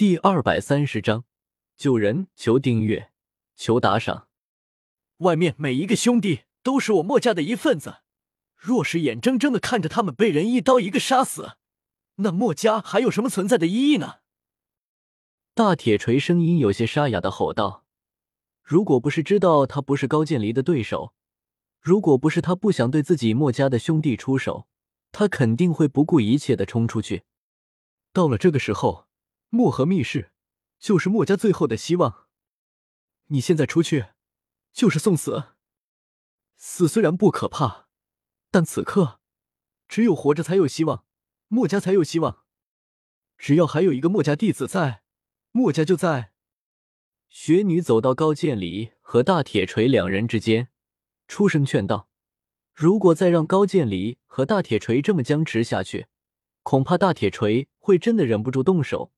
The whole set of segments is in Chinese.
第二百三十章，救人求订阅求打赏。外面每一个兄弟都是我墨家的一份子，若是眼睁睁的看着他们被人一刀一个杀死，那墨家还有什么存在的意义呢？大铁锤声音有些沙哑的吼道：“如果不是知道他不是高渐离的对手，如果不是他不想对自己墨家的兄弟出手，他肯定会不顾一切的冲出去。到了这个时候。”墨河密室就是墨家最后的希望。你现在出去就是送死。死虽然不可怕，但此刻只有活着才有希望，墨家才有希望。只要还有一个墨家弟子在，墨家就在。雪女走到高渐离和大铁锤两人之间，出声劝道：“如果再让高渐离和大铁锤这么僵持下去，恐怕大铁锤会真的忍不住动手。”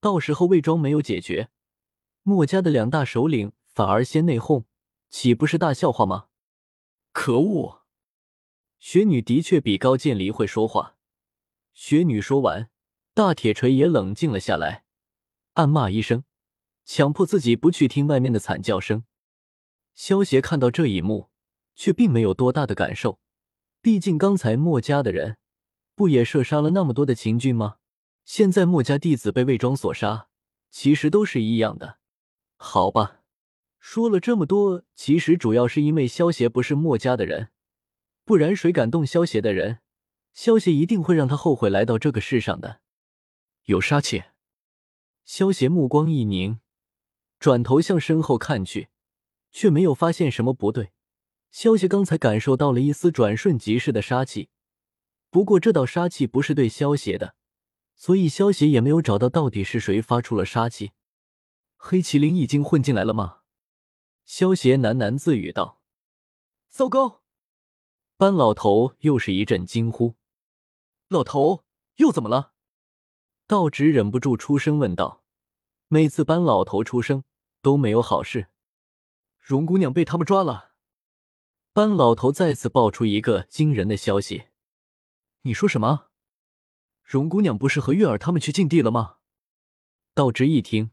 到时候魏庄没有解决，墨家的两大首领反而先内讧，岂不是大笑话吗？可恶！雪女的确比高渐离会说话。雪女说完，大铁锤也冷静了下来，暗骂一声，强迫自己不去听外面的惨叫声。萧协看到这一幕，却并没有多大的感受，毕竟刚才墨家的人不也射杀了那么多的秦军吗？现在墨家弟子被魏庄所杀，其实都是一样的。好吧，说了这么多，其实主要是因为萧协不是墨家的人，不然谁敢动萧协的人，萧协一定会让他后悔来到这个世上的。有杀气。萧协目光一凝，转头向身后看去，却没有发现什么不对。萧协刚才感受到了一丝转瞬即逝的杀气，不过这道杀气不是对萧协的。所以，萧协也没有找到到底是谁发出了杀气。黑麒麟已经混进来了吗？萧协喃喃自语道：“糟糕！”班老头又是一阵惊呼：“老头，又怎么了？”道直忍不住出声问道：“每次班老头出声都没有好事。”荣姑娘被他们抓了。班老头再次爆出一个惊人的消息：“你说什么？”荣姑娘不是和月儿他们去禁地了吗？道直一听，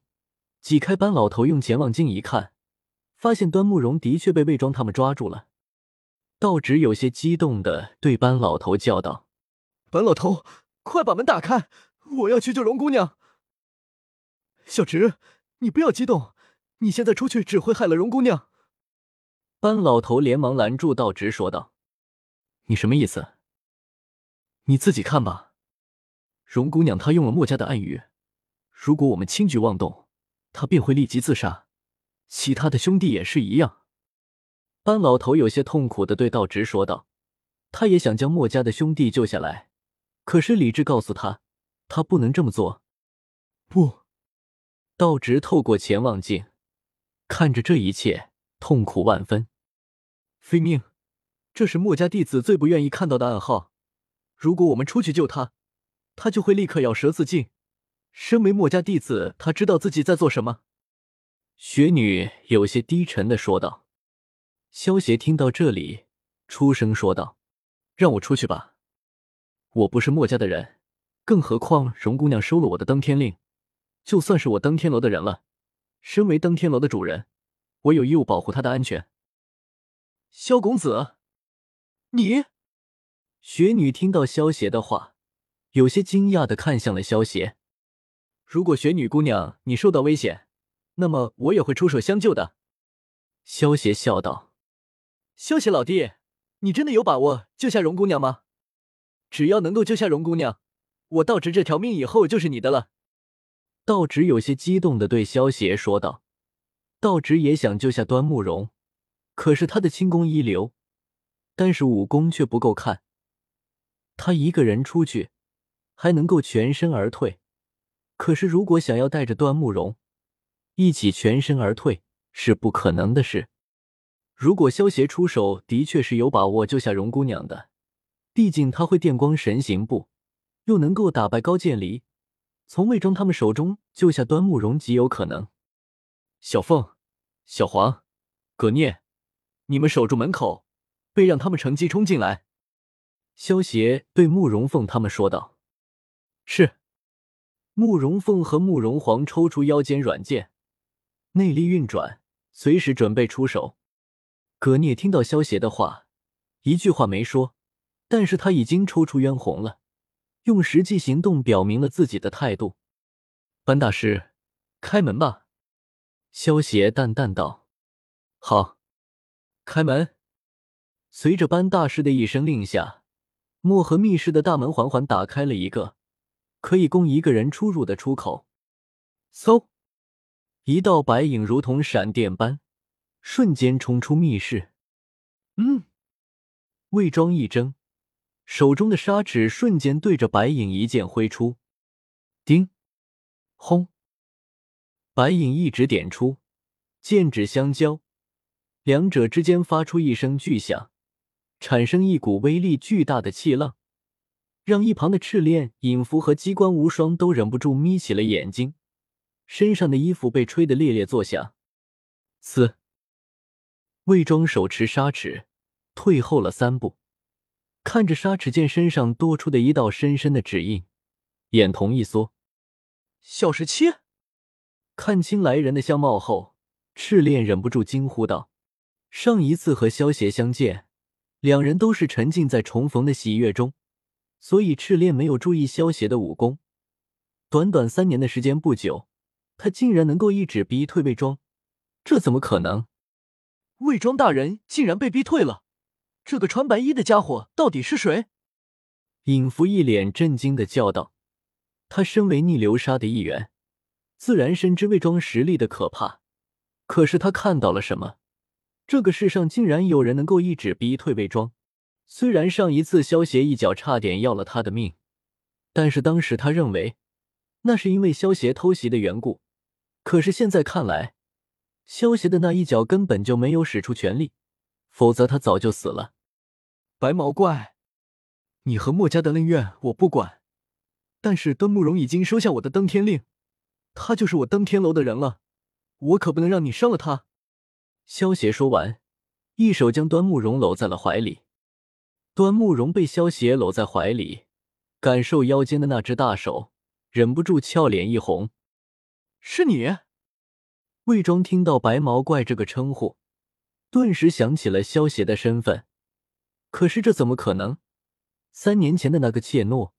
挤开班老头，用潜望镜一看，发现端木荣的确被魏庄他们抓住了。道直有些激动的对班老头叫道：“班老头，快把门打开，我要去救荣姑娘！”小直，你不要激动，你现在出去只会害了荣姑娘。班老头连忙拦住道直，说道：“你什么意思？你自己看吧。”荣姑娘她用了墨家的暗语，如果我们轻举妄动，她便会立即自杀。其他的兄弟也是一样。班老头有些痛苦的对道直说道：“他也想将墨家的兄弟救下来，可是理智告诉他，他不能这么做。”不，道直透过潜望镜看着这一切，痛苦万分。飞命，这是墨家弟子最不愿意看到的暗号。如果我们出去救他，他就会立刻咬舌自尽。身为墨家弟子，他知道自己在做什么。雪女有些低沉的说道。萧协听到这里，出声说道：“让我出去吧，我不是墨家的人，更何况荣姑娘收了我的登天令，就算是我登天楼的人了。身为登天楼的主人，我有义务保护她的安全。”萧公子，你……雪女听到萧协的话。有些惊讶的看向了萧邪。如果雪女姑娘你受到危险，那么我也会出手相救的。萧邪笑道：“萧邪老弟，你真的有把握救下荣姑娘吗？只要能够救下荣姑娘，我道直这条命以后就是你的了。”道直有些激动的对萧邪说道：“道直也想救下端木荣，可是他的轻功一流，但是武功却不够看。他一个人出去。”还能够全身而退，可是如果想要带着端木荣一起全身而退是不可能的事。如果萧协出手，的确是有把握救下荣姑娘的，毕竟他会电光神行步，又能够打败高渐离，从魏庄他们手中救下端木荣极有可能。小凤、小黄、葛聂，你们守住门口，别让他们乘机冲进来。萧协对慕容凤他们说道。是，慕容凤和慕容皇抽出腰间软剑，内力运转，随时准备出手。葛聂听到萧邪的话，一句话没说，但是他已经抽出渊红了，用实际行动表明了自己的态度。班大师，开门吧。萧邪淡淡道：“好，开门。”随着班大师的一声令下，墨河密室的大门缓缓打开了一个可以供一个人出入的出口。嗖，一道白影如同闪电般。瞬间冲出密室，嗯，魏庄一怔，手中的砂纸瞬间对着白影一剑挥出，叮，轰，白影一指点出，剑指相交，两者之间发出一声巨响，产生一股威力巨大的气浪，让一旁的赤练、尹福和机关无双都忍不住眯起了眼睛，身上的衣服被吹得猎猎作响，嘶。魏庄手持砂尺，退后了三步，看着沙尺剑身上多出的一道深深的指印，眼瞳一缩。小十七看清来人的相貌后，赤练忍不住惊呼道：“上一次和萧邪相见，两人都是沉浸在重逢的喜悦中，所以赤练没有注意萧邪的武功。短短三年的时间不久，他竟然能够一指逼退魏庄，这怎么可能？”魏庄大人竟然被逼退了，这个穿白衣的家伙到底是谁？尹福一脸震惊的叫道：“他身为逆流沙的一员，自然深知魏庄实力的可怕。可是他看到了什么？这个世上竟然有人能够一指逼退魏庄。虽然上一次萧协一脚差点要了他的命，但是当时他认为那是因为萧协偷袭的缘故。可是现在看来……”萧邪的那一脚根本就没有使出全力，否则他早就死了。白毛怪，你和墨家的恩怨我不管，但是端慕容已经收下我的登天令，他就是我登天楼的人了，我可不能让你伤了他。萧邪说完，一手将端慕容搂在了怀里。端慕容被萧邪搂在怀里，感受腰间的那只大手，忍不住俏脸一红。是你。魏庄听到“白毛怪”这个称呼，顿时想起了萧邪的身份。可是这怎么可能？三年前的那个怯懦、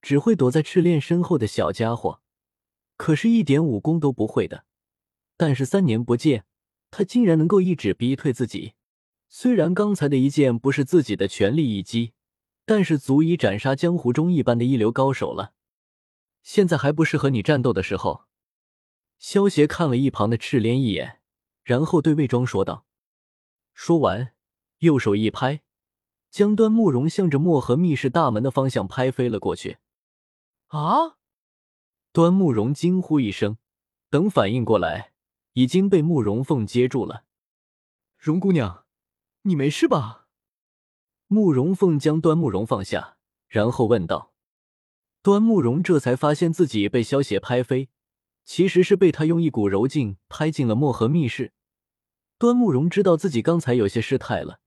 只会躲在赤练身后的小家伙，可是一点武功都不会的。但是三年不见，他竟然能够一指逼退自己。虽然刚才的一剑不是自己的全力一击，但是足以斩杀江湖中一般的一流高手了。现在还不是和你战斗的时候。萧协看了一旁的赤炼一眼，然后对魏庄说道：“说完，右手一拍，将端慕容向着漠河密室大门的方向拍飞了过去。”啊！端慕容惊呼一声，等反应过来，已经被慕容凤接住了。“容姑娘，你没事吧？”慕容凤将端慕容放下，然后问道。端慕容这才发现自己被萧协拍飞。其实是被他用一股柔劲拍进了墨河密室。端木荣知道自己刚才有些失态了，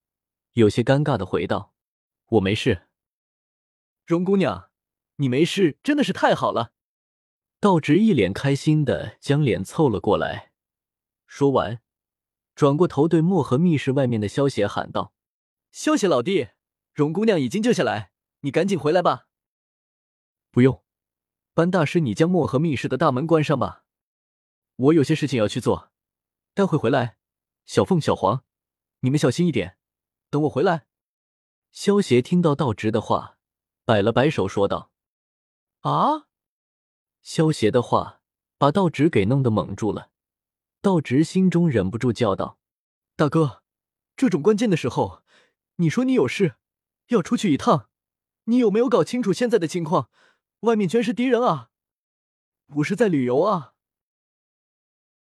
有些尴尬的回道：“我没事。”荣姑娘，你没事真的是太好了。道直一脸开心的将脸凑了过来，说完，转过头对漠河密室外面的萧邪喊道：“萧邪老弟，荣姑娘已经救下来，你赶紧回来吧。”不用。班大师，你将漠河密室的大门关上吧，我有些事情要去做，待会回来。小凤、小黄，你们小心一点，等我回来。萧协听到道直的话，摆了摆手，说道：“啊！”萧协的话把道直给弄得懵住了，道直心中忍不住叫道：“大哥，这种关键的时候，你说你有事要出去一趟，你有没有搞清楚现在的情况？”外面全是敌人啊，我是在旅游啊。